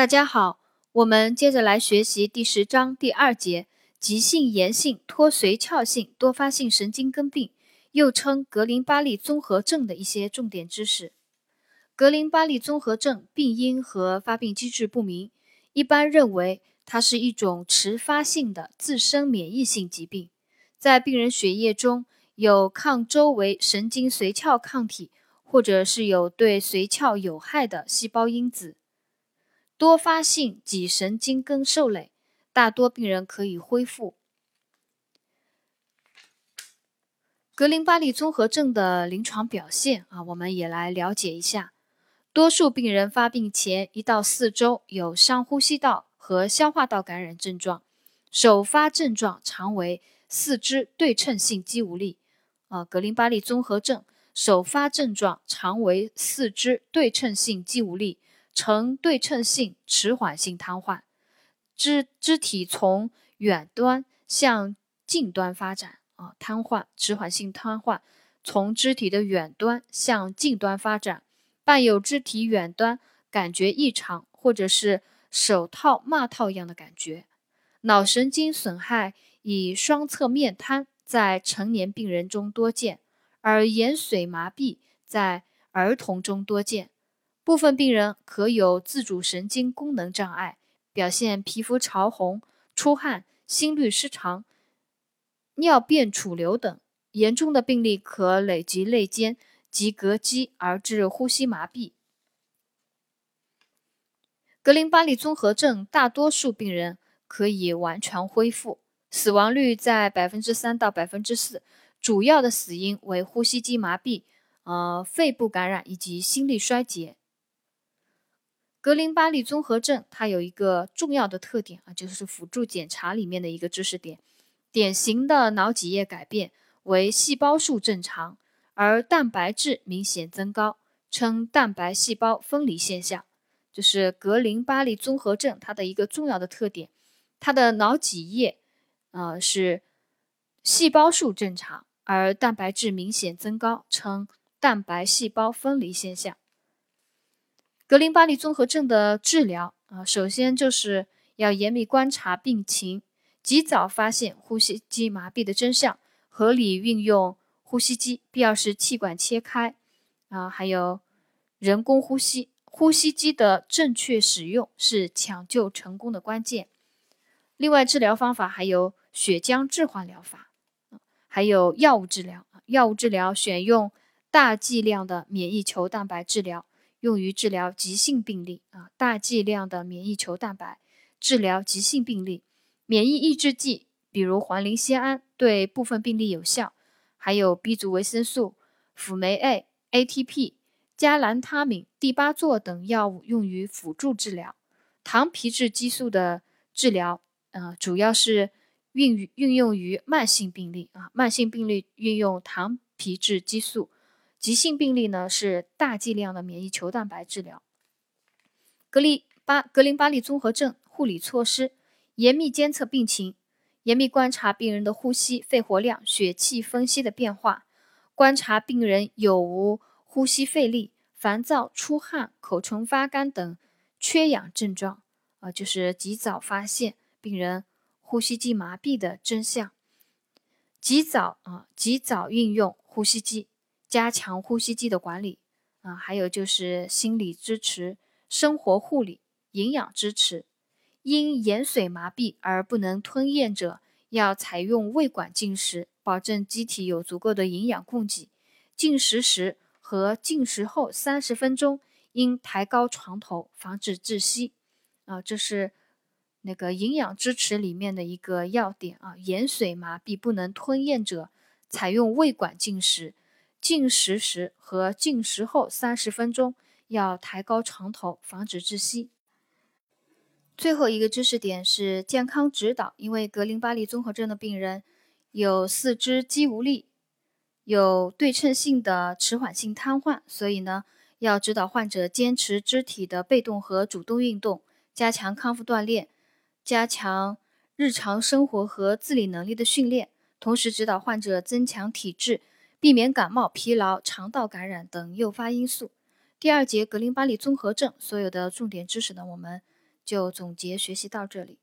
大家好，我们接着来学习第十章第二节急性炎性脱髓鞘性多发性神经根病，又称格林巴利综合症的一些重点知识。格林巴利综合症病因和发病机制不明，一般认为它是一种迟发性的自身免疫性疾病，在病人血液中有抗周围神经髓鞘抗体，或者是有对髓鞘有害的细胞因子。多发性脊神经根受累，大多病人可以恢复。格林巴利综合症的临床表现啊，我们也来了解一下。多数病人发病前一到四周有上呼吸道和消化道感染症状，首发症状常为四肢对称性肌无力。啊，格林巴利综合症首发症状常为四肢对称性肌无力。呈对称性迟缓性瘫痪，肢肢体从远端向近端发展啊，瘫痪迟缓性瘫痪，从肢体的远端向近端发展，伴有肢体远端感觉异常，或者是手套、袜套一样的感觉。脑神经损害以双侧面瘫在成年病人中多见，而眼髓麻痹在儿童中多见。部分病人可有自主神经功能障碍，表现皮肤潮红、出汗、心律失常、尿便储留等。严重的病例可累及肋间及膈肌，而致呼吸麻痹。格林巴利综合症大多数病人可以完全恢复，死亡率在百分之三到百分之四，主要的死因为呼吸机麻痹、呃肺部感染以及心力衰竭。格林巴利综合症，它有一个重要的特点啊，就是辅助检查里面的一个知识点。典型的脑脊液改变为细胞数正常，而蛋白质明显增高，称蛋白细胞分离现象。就是格林巴利综合症它的一个重要的特点，它的脑脊液呃是细胞数正常，而蛋白质明显增高，称蛋白细胞分离现象。格林巴利综合症的治疗啊，首先就是要严密观察病情，及早发现呼吸机麻痹的真相，合理运用呼吸机，必要时气管切开啊，还有人工呼吸。呼吸机的正确使用是抢救成功的关键。另外，治疗方法还有血浆置换疗法，还有药物治疗。药物治疗选用大剂量的免疫球蛋白治疗。用于治疗急性病例啊，大剂量的免疫球蛋白治疗急性病例，免疫抑制剂，比如环磷酰胺对部分病例有效，还有 B 族维生素、辅酶 A、ATP、加兰他敏、地巴唑等药物用于辅助治疗。糖皮质激素的治疗，呃，主要是运运用于慢性病例啊，慢性病例运用糖皮质激素。急性病例呢是大剂量的免疫球蛋白治疗。格林巴格林巴利综合症护理措施：严密监测病情，严密观察病人的呼吸、肺活量、血气分析的变化，观察病人有无呼吸费力、烦躁、出汗、口唇发干等缺氧症状，啊，就是及早发现病人呼吸机麻痹的真相，及早啊，及早运用呼吸机。加强呼吸机的管理啊，还有就是心理支持、生活护理、营养支持。因盐水麻痹而不能吞咽者，要采用胃管进食，保证机体有足够的营养供给。进食时和进食后三十分钟应抬高床头，防止窒息。啊，这是那个营养支持里面的一个要点啊。盐水麻痹不能吞咽者，采用胃管进食。进食时和进食后三十分钟要抬高床头，防止窒息。最后一个知识点是健康指导，因为格林巴利综合症的病人有四肢肌无力，有对称性的迟缓性瘫痪，所以呢，要指导患者坚持肢体的被动和主动运动，加强康复锻炼，加强日常生活和自理能力的训练，同时指导患者增强体质。避免感冒、疲劳、肠道感染等诱发因素。第二节格林巴利综合症所有的重点知识呢，我们就总结学习到这里。